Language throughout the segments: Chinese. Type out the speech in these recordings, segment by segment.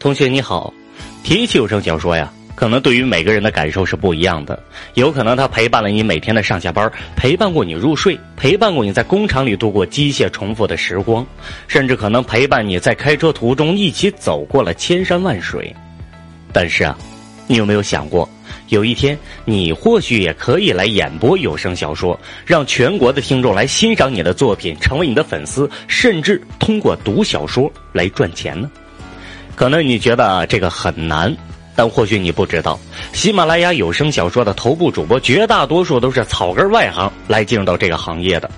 同学你好，提起有声小说呀，可能对于每个人的感受是不一样的。有可能它陪伴了你每天的上下班，陪伴过你入睡，陪伴过你在工厂里度过机械重复的时光，甚至可能陪伴你在开车途中一起走过了千山万水。但是啊，你有没有想过，有一天你或许也可以来演播有声小说，让全国的听众来欣赏你的作品，成为你的粉丝，甚至通过读小说来赚钱呢？可能你觉得这个很难，但或许你不知道，喜马拉雅有声小说的头部主播绝大多数都是草根外行来进入到这个行业的。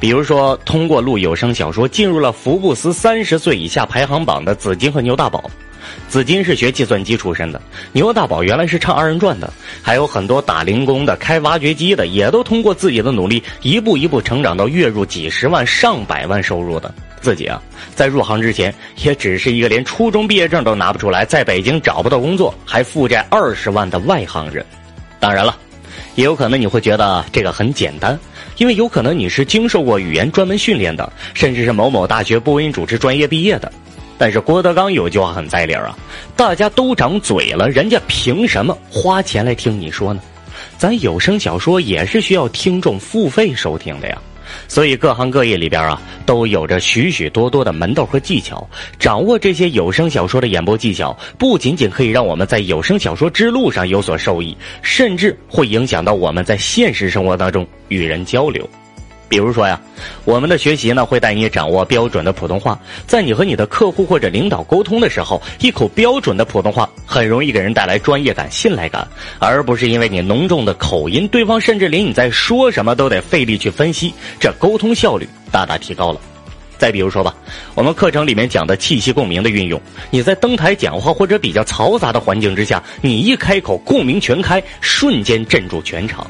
比如说，通过录有声小说进入了福布斯三十岁以下排行榜的紫金和牛大宝。紫金是学计算机出身的，牛大宝原来是唱二人转的，还有很多打零工的、开挖掘机的，也都通过自己的努力，一步一步成长到月入几十万、上百万收入的。自己啊，在入行之前也只是一个连初中毕业证都拿不出来，在北京找不到工作，还负债二十万的外行人。当然了，也有可能你会觉得这个很简单，因为有可能你是经受过语言专门训练的，甚至是某某大学播音主持专业毕业的。但是郭德纲有句话很在理儿啊，大家都长嘴了，人家凭什么花钱来听你说呢？咱有声小说也是需要听众付费收听的呀。所以各行各业里边啊，都有着许许多多的门道和技巧。掌握这些有声小说的演播技巧，不仅仅可以让我们在有声小说之路上有所受益，甚至会影响到我们在现实生活当中与人交流。比如说呀，我们的学习呢会带你掌握标准的普通话，在你和你的客户或者领导沟通的时候，一口标准的普通话很容易给人带来专业感、信赖感，而不是因为你浓重的口音，对方甚至连你在说什么都得费力去分析，这沟通效率大大提高了。再比如说吧，我们课程里面讲的气息共鸣的运用，你在登台讲话或者比较嘈杂的环境之下，你一开口，共鸣全开，瞬间镇住全场。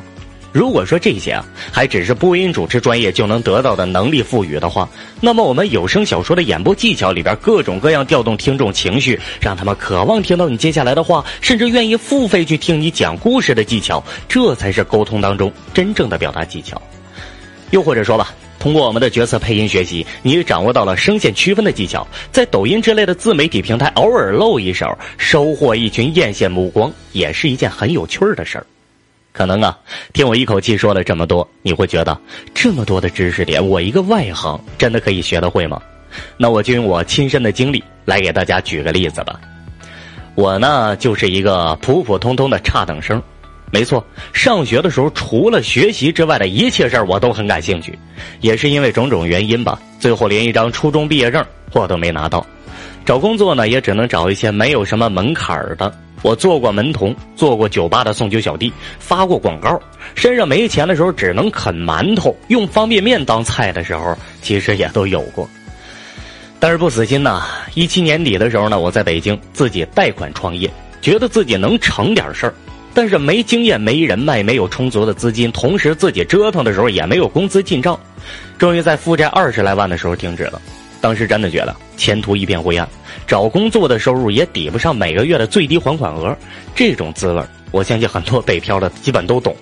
如果说这些啊，还只是播音主持专业就能得到的能力赋予的话，那么我们有声小说的演播技巧里边各种各样调动听众情绪，让他们渴望听到你接下来的话，甚至愿意付费去听你讲故事的技巧，这才是沟通当中真正的表达技巧。又或者说吧，通过我们的角色配音学习，你也掌握到了声线区分的技巧，在抖音之类的自媒体平台偶尔露一手，收获一群艳羡目光，也是一件很有趣儿的事儿。可能啊，听我一口气说了这么多，你会觉得这么多的知识点，我一个外行真的可以学得会吗？那我就用我亲身的经历来给大家举个例子吧。我呢就是一个普普通通的差等生，没错，上学的时候除了学习之外的一切事儿我都很感兴趣，也是因为种种原因吧，最后连一张初中毕业证我都没拿到，找工作呢也只能找一些没有什么门槛的。我做过门童，做过酒吧的送酒小弟，发过广告。身上没钱的时候，只能啃馒头，用方便面当菜的时候，其实也都有过。但是不死心呐！一七年底的时候呢，我在北京自己贷款创业，觉得自己能成点事儿。但是没经验、没人脉、没有充足的资金，同时自己折腾的时候也没有工资进账，终于在负债二十来万的时候停止了。当时真的觉得前途一片灰暗，找工作的收入也抵不上每个月的最低还款额，这种滋味我相信很多北漂的基本都懂。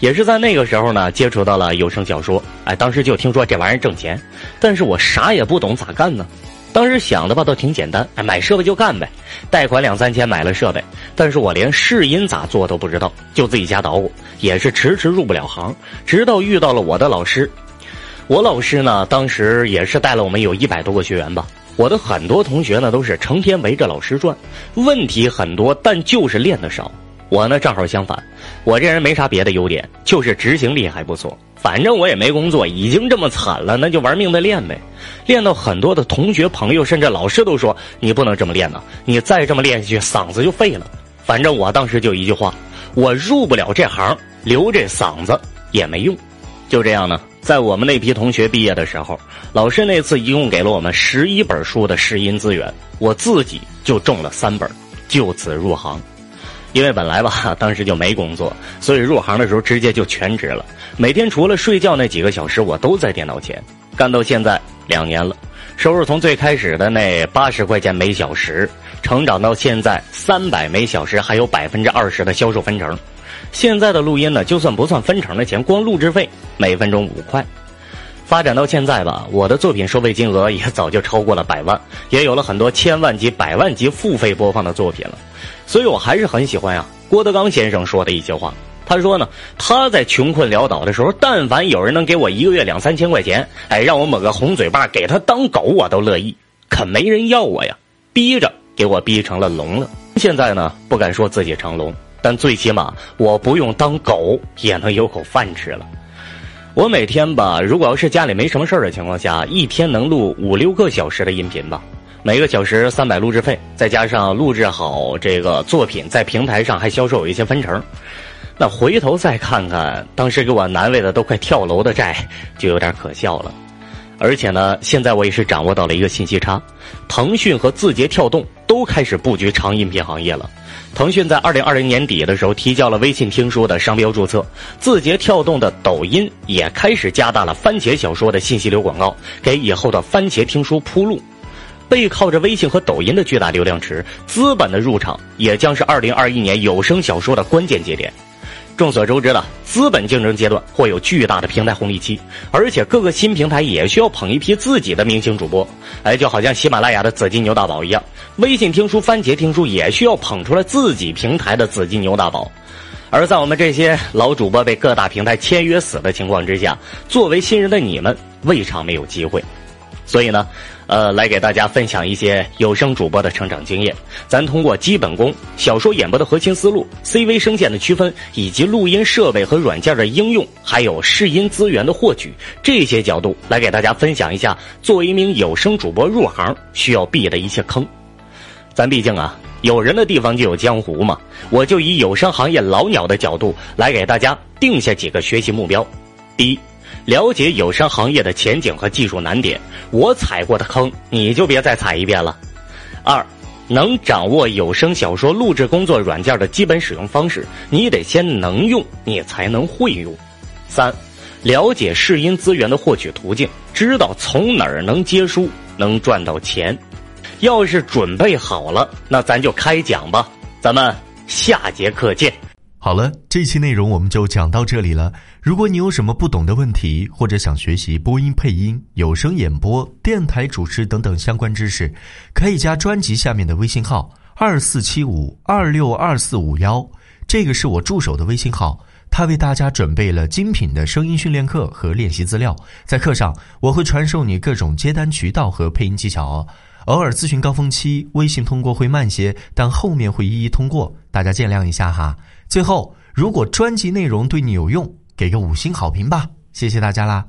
也是在那个时候呢，接触到了有声小说，哎，当时就听说这玩意儿挣钱，但是我啥也不懂，咋干呢？当时想的吧，都挺简单，哎，买设备就干呗，贷款两三千买了设备，但是我连试音咋做都不知道，就自己瞎捣鼓，也是迟迟入不了行，直到遇到了我的老师。我老师呢，当时也是带了我们有一百多个学员吧。我的很多同学呢，都是成天围着老师转，问题很多，但就是练的少。我呢，正好相反，我这人没啥别的优点，就是执行力还不错。反正我也没工作，已经这么惨了，那就玩命的练呗。练到很多的同学、朋友，甚至老师都说：“你不能这么练呐，你再这么练下去，嗓子就废了。”反正我当时就一句话：我入不了这行，留这嗓子也没用。就这样呢。在我们那批同学毕业的时候，老师那次一共给了我们十一本书的试音资源，我自己就中了三本，就此入行。因为本来吧，当时就没工作，所以入行的时候直接就全职了。每天除了睡觉那几个小时，我都在电脑前干到现在两年了。收入从最开始的那八十块钱每小时，成长到现在三百每小时，还有百分之二十的销售分成。现在的录音呢，就算不算分成的钱，光录制费每分钟五块。发展到现在吧，我的作品收费金额也早就超过了百万，也有了很多千万级、百万级付费播放的作品了。所以我还是很喜欢呀，郭德纲先生说的一些话。他说呢，他在穷困潦倒的时候，但凡有人能给我一个月两三千块钱，哎，让我抹个红嘴巴，给他当狗，我都乐意。可没人要我呀，逼着给我逼成了龙了。现在呢，不敢说自己成龙，但最起码我不用当狗也能有口饭吃了。我每天吧，如果要是家里没什么事儿的情况下，一天能录五六个小时的音频吧，每个小时三百录制费，再加上录制好这个作品，在平台上还销售有一些分成。那回头再看看当时给我难为的都快跳楼的债，就有点可笑了。而且呢，现在我也是掌握到了一个信息差，腾讯和字节跳动都开始布局长音频行业了。腾讯在二零二零年底的时候提交了微信听书的商标注册，字节跳动的抖音也开始加大了番茄小说的信息流广告，给以后的番茄听书铺路。背靠着微信和抖音的巨大流量池，资本的入场也将是二零二一年有声小说的关键节点。众所周知的，资本竞争阶段会有巨大的平台红利期，而且各个新平台也需要捧一批自己的明星主播，哎，就好像喜马拉雅的紫金牛大宝一样，微信听书、番茄听书也需要捧出来自己平台的紫金牛大宝。而在我们这些老主播被各大平台签约死的情况之下，作为新人的你们，未尝没有机会。所以呢，呃，来给大家分享一些有声主播的成长经验。咱通过基本功、小说演播的核心思路、CV 声线的区分，以及录音设备和软件的应用，还有试音资源的获取这些角度，来给大家分享一下作为一名有声主播入行需要避的一些坑。咱毕竟啊，有人的地方就有江湖嘛。我就以有声行业老鸟的角度来给大家定下几个学习目标。第一。了解有声行业的前景和技术难点，我踩过的坑你就别再踩一遍了。二，能掌握有声小说录制工作软件的基本使用方式，你得先能用，你才能会用。三，了解试音资源的获取途径，知道从哪儿能接书，能赚到钱。要是准备好了，那咱就开讲吧。咱们下节课见。好了，这期内容我们就讲到这里了。如果你有什么不懂的问题，或者想学习播音配音、有声演播、电台主持等等相关知识，可以加专辑下面的微信号二四七五二六二四五幺，这个是我助手的微信号，他为大家准备了精品的声音训练课和练习资料，在课上我会传授你各种接单渠道和配音技巧哦。偶尔咨询高峰期，微信通过会慢些，但后面会一一通过，大家见谅一下哈。最后，如果专辑内容对你有用，给个五星好评吧，谢谢大家啦。